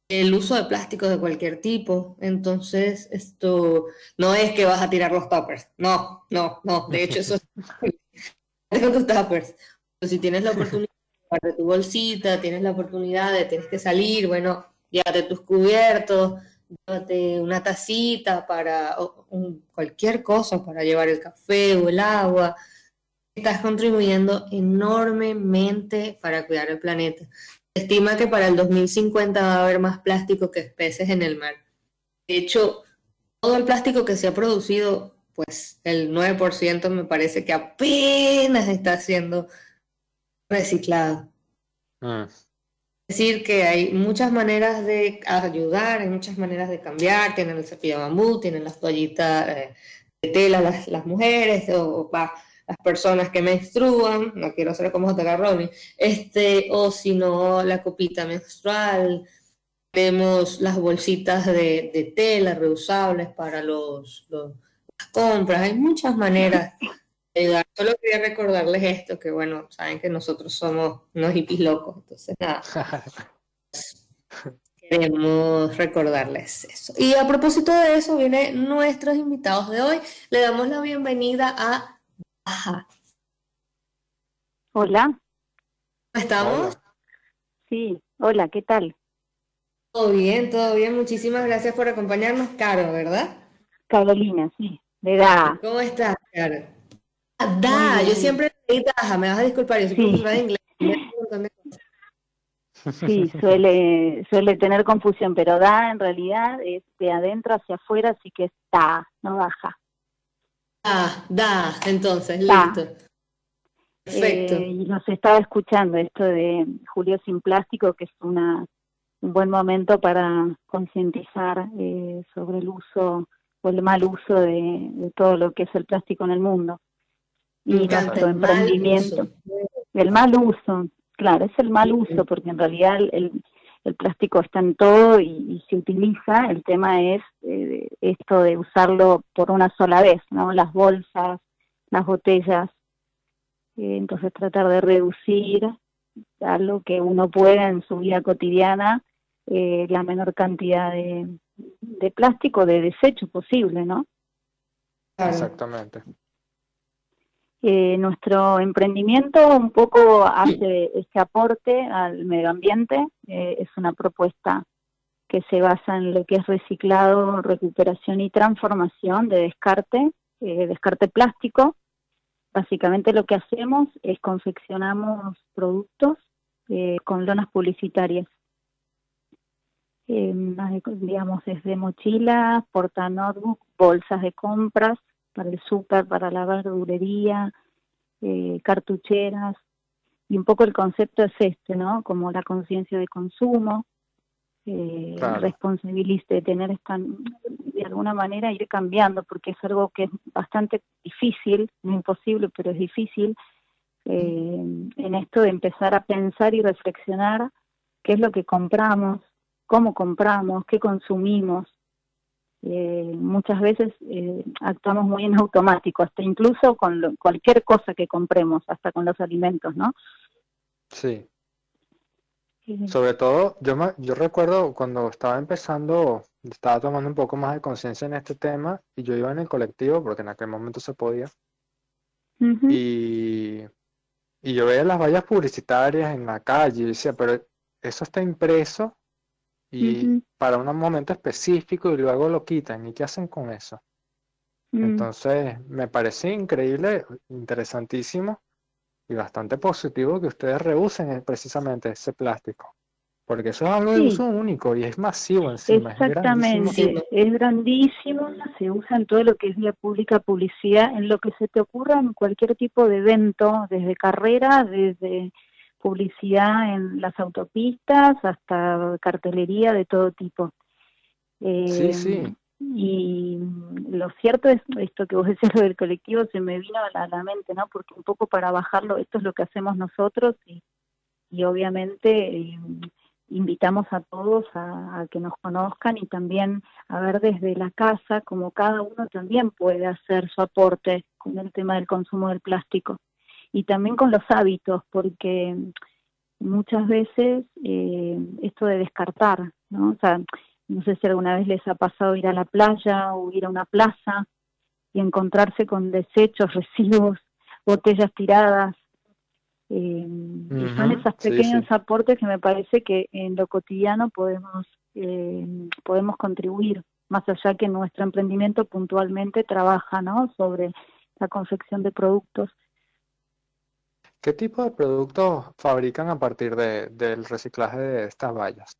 el uso de plástico de cualquier tipo. Entonces, esto no es que vas a tirar los toppers. No, no, no. De hecho, eso es con tus tuppers. Pero si tienes la oportunidad de llevarte tu bolsita, tienes la oportunidad de tienes que salir, bueno, llévate tus cubiertos, llévate una tacita para cualquier cosa, para llevar el café o el agua. Estás contribuyendo enormemente para cuidar el planeta. Se estima que para el 2050 va a haber más plástico que peces en el mar. De hecho, todo el plástico que se ha producido, pues el 9% me parece que apenas está siendo reciclado.
Mm,
Es decir, que hay muchas maneras de ayudar, hay muchas maneras de cambiar. Tienen el cepillo de bambú, tienen las toallitas eh, de tela las, las mujeres o, o, las personas que menstruan, no quiero ser como J.K. Rowling, este, o si no, la copita menstrual. Tenemos las bolsitas de, de tela reusables para los, los- las compras. Hay muchas maneras ayudar. Solo quería recordarles esto, que bueno, saben que nosotros somos unos hippies locos, entonces nada, queremos recordarles eso. Y a propósito de eso, vienen nuestros invitados de hoy. Le damos la bienvenida a Baja.
Hola,
¿Cómo estamos?
Hola.
sí, hola, ¿qué tal?
Todo bien, todo bien. Muchísimas gracias por acompañarnos, Caro, ¿verdad?
Carolina, sí, de edad.
¿Cómo estás, Caro? Da, yo siempre leí Daja, me vas a disculpar, yo soy
Sí.
profesora de inglés.
Sí, suele, suele tener confusión, pero da en realidad es de adentro hacia afuera, así que está, no baja.
Ah, da, entonces,
Da.
listo. Perfecto.
Eh, y nos estaba escuchando esto de Julio sin plástico, que es una, un buen momento para concientizar eh, sobre el uso o el mal uso de, de todo lo que es el plástico en el mundo.
Me
Y
encanta,
nuestro emprendimiento.
uso.
El mal uso, claro, es el mal uso, porque en realidad el, el- plástico está en todo y, y se utiliza. El tema es eh, esto de usarlo por una sola vez, ¿no? Las bolsas, las botellas. Eh, entonces tratar de reducir a lo que uno pueda en su vida cotidiana eh, la menor cantidad de, de plástico, de desecho posible, ¿no?
Exactamente.
Nuestro emprendimiento un poco hace este aporte al medio ambiente. eh, es una propuesta que se basa en lo que es reciclado, recuperación y transformación de descarte, eh, descarte plástico. Básicamente lo que hacemos es confeccionamos productos eh, con lonas publicitarias. Eh, digamos, desde mochilas, porta notebook, bolsas de compras, para el súper, para la verdurería, eh, cartucheras. Y un poco el concepto es este, ¿no? Como la conciencia de consumo, eh,
Claro.
responsabiliste, tener esta, de alguna manera ir cambiando, porque es algo que es bastante difícil, no imposible, pero es difícil, eh, en esto de empezar a pensar y reflexionar qué es lo que compramos, cómo compramos, qué consumimos, eh, muchas veces eh, actuamos muy en automático, hasta incluso con lo- cualquier cosa que compremos, hasta con los alimentos, ¿no?
Sí. Sobre todo, yo, me, yo recuerdo cuando estaba empezando, estaba tomando un poco más de conciencia en este tema y yo iba en el colectivo, porque en aquel momento se podía,
ujú,
y, y yo veía las vallas publicitarias en la calle y decía, pero eso está impreso y para un momento específico y luego lo quitan. ¿Y qué hacen con eso?
mm,
Entonces, me parece increíble, interesantísimo y bastante positivo que ustedes reusen precisamente ese plástico, porque eso es algo de
Sí.
uso único y es masivo encima, es grandísimo.
Exactamente, es grandísimo, se usa en todo lo que es vía pública, publicidad, en lo que se te ocurra en cualquier tipo de evento, desde carreras, desde publicidad en las autopistas hasta cartelería de todo tipo.
Sí,
Eh,
sí,
Y lo cierto es esto que vos decías lo del colectivo, se me vino a la, a la mente, ¿no? Porque un poco para bajarlo, esto es lo que hacemos nosotros y, y obviamente eh, invitamos a todos a, a que nos conozcan y también a ver desde la casa como cada uno también puede hacer su aporte con el tema del consumo del plástico y también con los hábitos, porque muchas veces eh, esto de descartar, ¿no? O sea, no sé si alguna vez les ha pasado ir a la playa o ir a una plaza y encontrarse con desechos, residuos botellas tiradas. Eh, y son esos
sí,
pequeños
sí.
aportes que me parece que en lo cotidiano podemos, eh, podemos contribuir, más allá que nuestro emprendimiento puntualmente trabaja ¿no? sobre la confección de productos.
¿Qué tipo de productos fabrican a partir de, del reciclaje de estas vallas?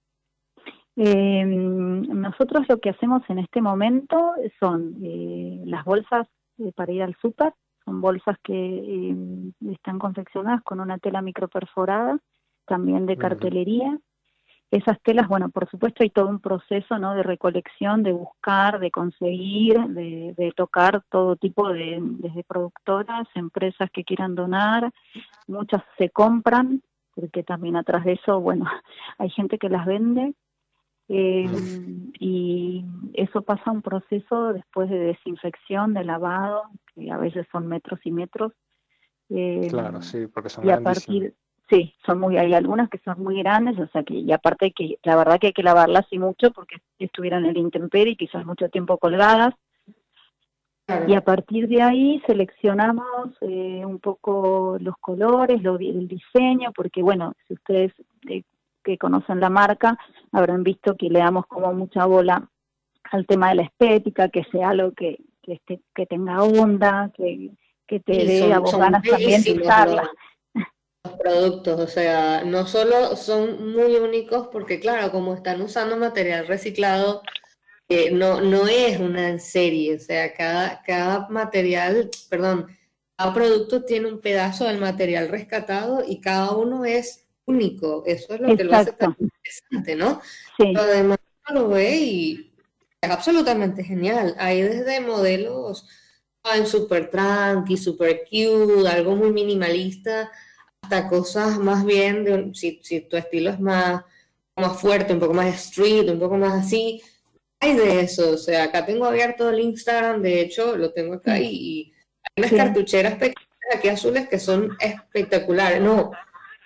Eh, nosotros lo que hacemos en este momento son eh, las bolsas eh, para ir al súper, son bolsas que eh, están confeccionadas con una tela microperforada, también de cartelería. Esas telas, bueno, por supuesto hay todo un proceso ¿no? de recolección, de buscar, de conseguir, de, de tocar todo tipo de, desde productoras, empresas que quieran donar, muchas se compran, porque también atrás de eso, bueno, hay gente que las vende, eh, y eso pasa un proceso después de desinfección, de lavado, que a veces son metros y metros. eh,
Claro, sí, porque son
y a partir, sí, son muy, hay algunas que son muy grandes, o sea que, y aparte que la verdad que hay que lavarlas y mucho porque estuvieran en el intemperie y quizás mucho tiempo colgadas, y a partir de ahí seleccionamos eh, un poco los colores, lo, el diseño, porque bueno, si ustedes eh, que conocen la marca habrán visto que le damos como mucha bola al tema de la estética, que sea algo que, que, esté, que tenga onda, que, que te dé a vos ganas también de usarla.
los- los productos, o sea, no solo son muy únicos porque claro, como están usando material reciclado, eh, no, no es una serie, o sea, cada, cada material, perdón, cada producto tiene un pedazo del material rescatado y cada uno es único, eso es lo que lo hace tan interesante, ¿no?
Sí,
Lo demás lo ve y es absolutamente genial. Hay desde modelos en super tranqui, super cute, algo muy minimalista, hasta cosas más bien de un- si, si tu estilo es más, más fuerte, un poco más street, un poco más así, hay de eso. O sea, acá tengo abierto el Instagram, de hecho, lo tengo acá y, hay unas
Sí.
cartucheras pequeñas aquí azules que son espectaculares. No,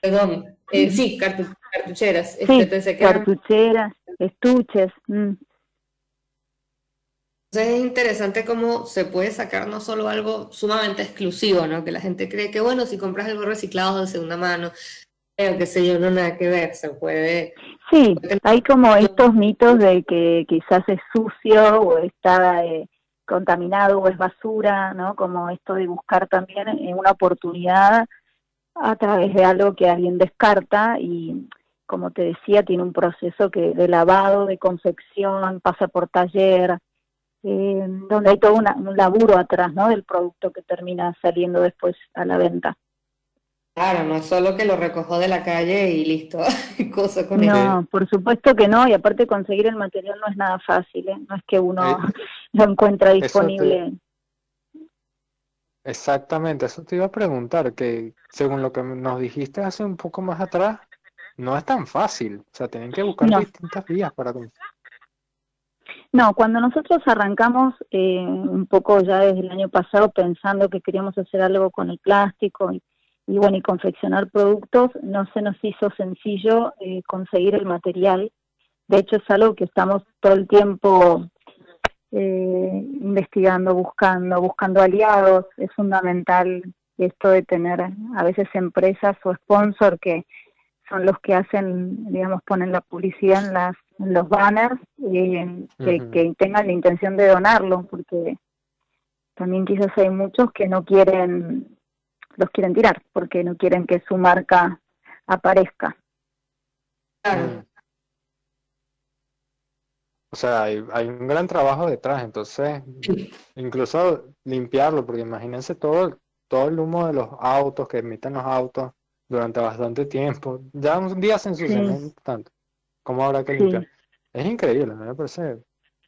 perdón, eh, sí, cartu- cartucheras. Este,
sí,
eran
cartucheras, estuches. mm.
Entonces es interesante cómo se puede sacar no solo algo sumamente exclusivo, ¿no? Que la gente cree que, bueno, si compras algo reciclado de segunda mano, eh, qué sé yo, no nada que ver, se puede...
Sí, hay como estos mitos de que quizás es sucio o está eh, contaminado o es basura, ¿no? Como esto de buscar también eh, una oportunidad a través de algo que alguien descarta y, como te decía, tiene un proceso que de lavado, de confección, pasa por taller, eh, donde hay todo una- un laburo atrás, ¿no? Del producto que termina saliendo después a la venta.
Claro, no es solo que lo recojo de la calle y listo, cosa con eso.
No, por supuesto que no, y aparte conseguir el material no es nada fácil, ¿eh? no es que uno
Eh,
lo encuentra
eso te-
disponible.
Exactamente, eso te iba a preguntar, que según lo que nos dijiste hace un poco más atrás, no es tan fácil. O sea, tienen que buscar
No.
distintas vías para... con-
No, cuando nosotros arrancamos eh, un poco ya desde el año pasado pensando que queríamos hacer algo con el plástico y, bueno, y confeccionar productos, no se nos hizo sencillo eh, conseguir el material. De hecho, es algo que estamos todo el tiempo eh, investigando, buscando, buscando aliados. Es fundamental esto de tener a veces empresas o sponsor que son los que hacen, digamos, ponen la publicidad en, las, los banners eh, que, tengan la intención de donarlo, porque también quizás hay muchos que no quieren, los quieren tirar, porque no quieren que su marca aparezca.
Claro.
Mm. O sea, hay, hay un gran trabajo detrás, entonces, incluso limpiarlo, porque imagínense todo, todo el humo de los autos que emiten los autos durante bastante tiempo. Ya un día se ensucian
Sí.
tanto. ¿Cómo habrá que
Sí.
Es increíble, me parece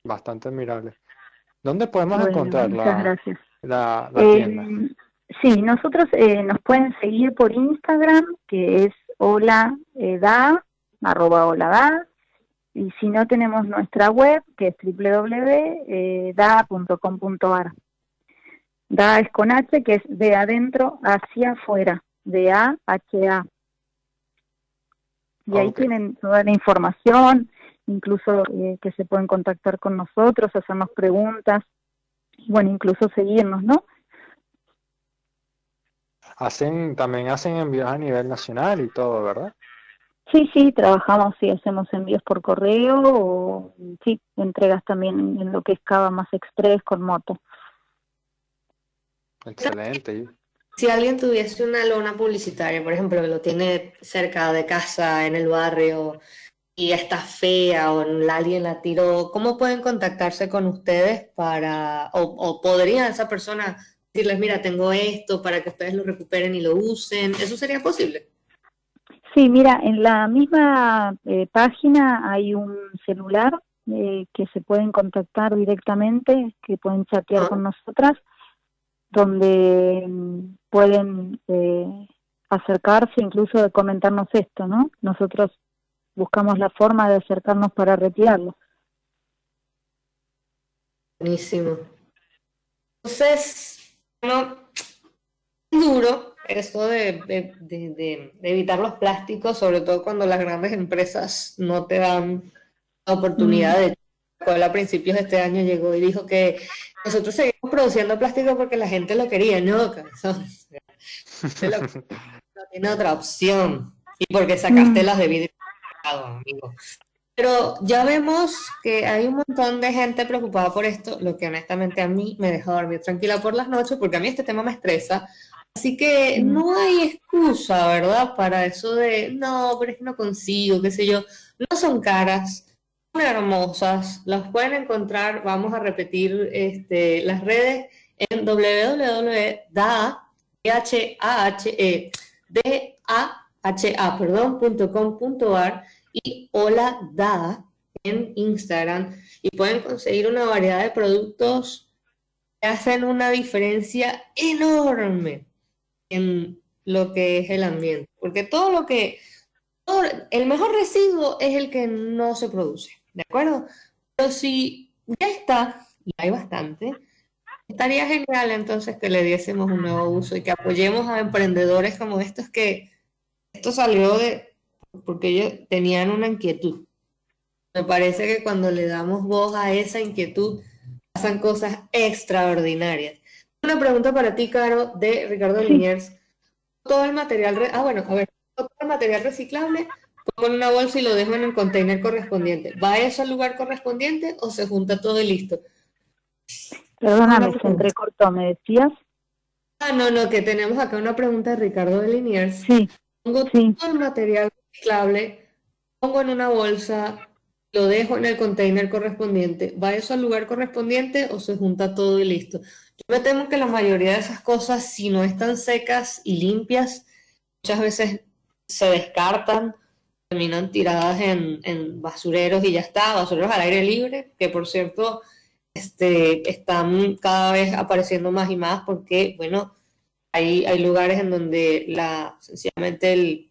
bastante admirable. ¿Dónde podemos
Bueno,
encontrar la
Eh,
tienda?
sí, nosotros eh, nos pueden seguir por Instagram, que es hola eh, da, arroba hola da, y si no tenemos nuestra web, que es www.da.com.ar. Da es con H, que es de adentro hacia afuera, de A H A. Y ahí tienen toda la información, incluso eh, que se pueden contactar con nosotros, hacernos preguntas, y bueno, incluso seguirnos, ¿no?
hacen, también hacen envíos a nivel nacional y todo, ¿verdad?
Sí, sí, trabajamos, sí, hacemos envíos por correo o sí, entregas también en lo que es Cava más Express con moto.
Excelente.
Si alguien tuviese una lona publicitaria, por ejemplo, que lo tiene cerca de casa, en el barrio, y está fea o alguien la tiró, ¿cómo pueden contactarse con ustedes para, o, o podría esa persona decirles, mira, tengo esto para que ustedes lo recuperen y lo usen? ¿Eso sería posible?
Sí, mira, en la misma eh, página hay un celular eh, que se pueden contactar directamente, que pueden chatear
Ah.
con nosotras, donde mm, pueden eh, acercarse, incluso de comentarnos esto, ¿no? Nosotros buscamos la forma de acercarnos para retirarlo.
Buenísimo. Entonces, bueno, duro esto de, de- de- de- de evitar los plásticos, sobre todo cuando las grandes empresas no te dan la oportunidad de... Coca-Cola a principios de este año llegó y dijo que nosotros seguimos produciendo plástico porque la gente lo quería. No, cabezón. Lo- no tiene otra opción. Y porque sacaste
Mm.
las de vidrio, amigo. Pero ya vemos que hay un montón de gente preocupada por esto, lo que honestamente a mí me deja dormir tranquila por las noches, porque a mí este tema me estresa. Así que
Mm.
no hay excusa, ¿verdad? Para eso de, no, pero es que no consigo, qué sé yo. No son caras, hermosas, las pueden encontrar, vamos a repetir este, las redes en www.daha, D-H-A-H-E, D-A-H-A, perdón, punto com punto ar y Hola Da en Instagram. Y pueden conseguir una variedad de productos que hacen una diferencia enorme en lo que es el ambiente, porque todo lo que, todo- el mejor residuo es el que no se produce, ¿de acuerdo? Pero si ya está, y hay bastante, estaría genial entonces que le diésemos un nuevo uso y que apoyemos a emprendedores como estos que esto salió de porque ellos tenían una inquietud. Me parece que cuando le damos voz a esa inquietud pasan cosas extraordinarias. Una pregunta para ti, Caro, de Ricardo. Liniers. Todo el material, re- ah, bueno, a ver, todo el material reciclable pongo en una bolsa y lo dejo en el container correspondiente. ¿Va eso al lugar correspondiente o se junta todo y listo?
Perdóname, se entrecortó, ¿me decías?
Ah, no, no, que tenemos acá una pregunta de Ricardo de Liniers.
Sí,
Pongo
Sí.
todo el material reciclable, pongo en una bolsa, lo dejo en el container correspondiente. ¿Va eso al lugar correspondiente o se junta todo y listo? Yo me temo que la mayoría de esas cosas, si no están secas y limpias, muchas veces se descartan, terminan tiradas en, en basureros y ya está, basureros al aire libre, que por cierto este, están cada vez apareciendo más y más porque, bueno, hay, hay lugares en donde la, sencillamente el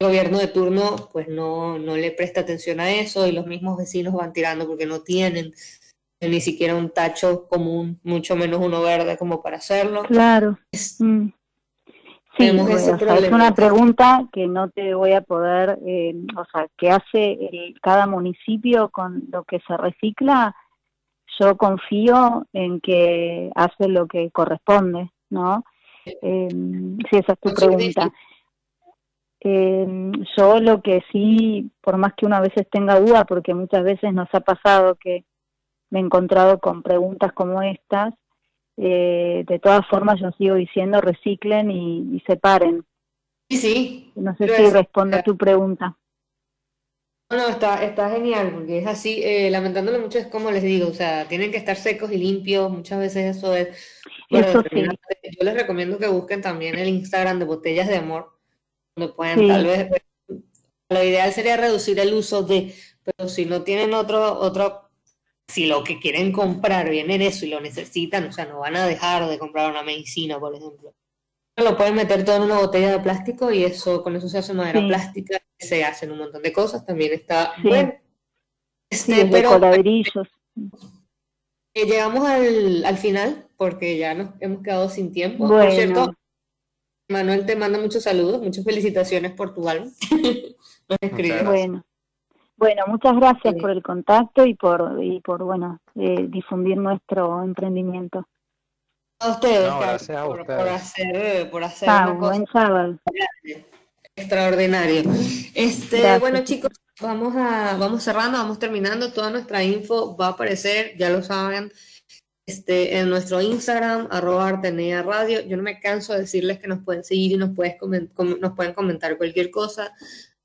gobierno de turno pues no, no le presta atención a eso y los mismos vecinos van tirando porque no tienen ni siquiera un tacho común, mucho menos uno verde como para hacerlo.
claro.
Es-
Mm. Sí, o sea, es una pregunta que no te voy a poder, eh, o sea, que hace el- cada municipio con lo que se recicla, yo confío en que hace lo que corresponde, ¿no? Eh, si esa es tu pregunta. Eh, yo lo que sí, por más que uno a veces tenga duda, porque muchas veces nos ha pasado que me he encontrado con preguntas como estas, eh, de todas formas yo sigo diciendo reciclen y, y separen.
Sí, sí.
No sé si respondo a tu pregunta.
No, no, está, está genial, porque es así, eh, lamentándolo mucho, es como les digo, o sea, tienen que estar secos y limpios, muchas veces eso es
Eso sí.
Yo les recomiendo que busquen también el Instagram de Botellas de Amor, donde pueden
Sí.
tal vez, lo ideal sería reducir el uso de, pero si no tienen otro, otro, si lo que quieren comprar viene en eso y lo necesitan, o sea, no van a dejar de comprar una medicina, por ejemplo. Lo pueden meter todo en una botella de plástico y eso, con eso se hace madera
Sí.
plástica, se hacen un montón de cosas, también está
Sí.
bueno. Este,
de
pero eh, llegamos al, al final porque ya nos hemos quedado sin tiempo. Por cierto, Manuel te manda muchos saludos, muchas felicitaciones por tu álbum. Nos escribe.
Bueno, bueno, muchas gracias
Sí.
por el contacto y por y por bueno eh, difundir nuestro emprendimiento.
A ustedes,
No, gracias a
por,
ustedes.
por hacer, por hacer
Chao,
una cosa
buen sábado.
extraordinario. Este,
Gracias.
bueno, chicos, vamos a, vamos cerrando, vamos terminando. Toda nuestra info va a aparecer, ya lo saben, este, en nuestro Instagram, arroba Artenea Radio. Yo no me canso de decirles que nos pueden seguir y nos, puedes comen- com- nos pueden comentar cualquier cosa.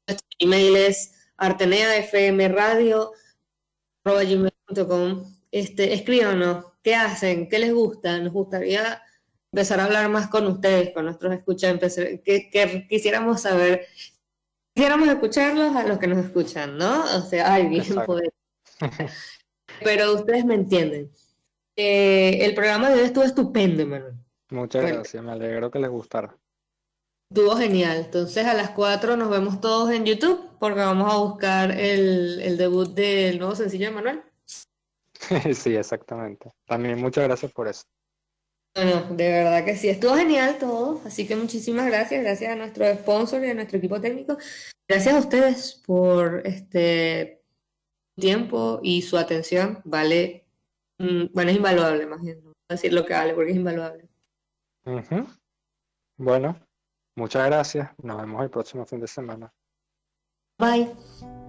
Nuestro email es arteneafmradio arroba gmail.com. Este, escríbanos, ¿qué hacen? ¿Qué les gusta? Nos gustaría empezar a hablar más con ustedes, con nuestros escuchas, empezar- que, que quisiéramos saber, quisiéramos escucharlos a los que nos escuchan, ¿no? O sea, ay, bien poder. Pero ustedes me entienden. Eh, el programa de hoy estuvo estupendo, Manuel.
Muchas
Bueno.
gracias, me alegro que les gustara.
Estuvo genial. Entonces a las 4 nos vemos todos en YouTube porque vamos a buscar el, el debut del nuevo sencillo de Manuel.
Sí, exactamente. También muchas gracias por eso.
Bueno, de verdad que sí, estuvo genial todo, así que muchísimas gracias, gracias a nuestro sponsor y a nuestro equipo técnico, gracias a ustedes por este tiempo y su atención, vale, mm, bueno, es invaluable más bien, no voy a decir lo que vale porque es invaluable.
Ujú. Bueno, muchas gracias. Nos vemos el próximo fin de semana.
Bye.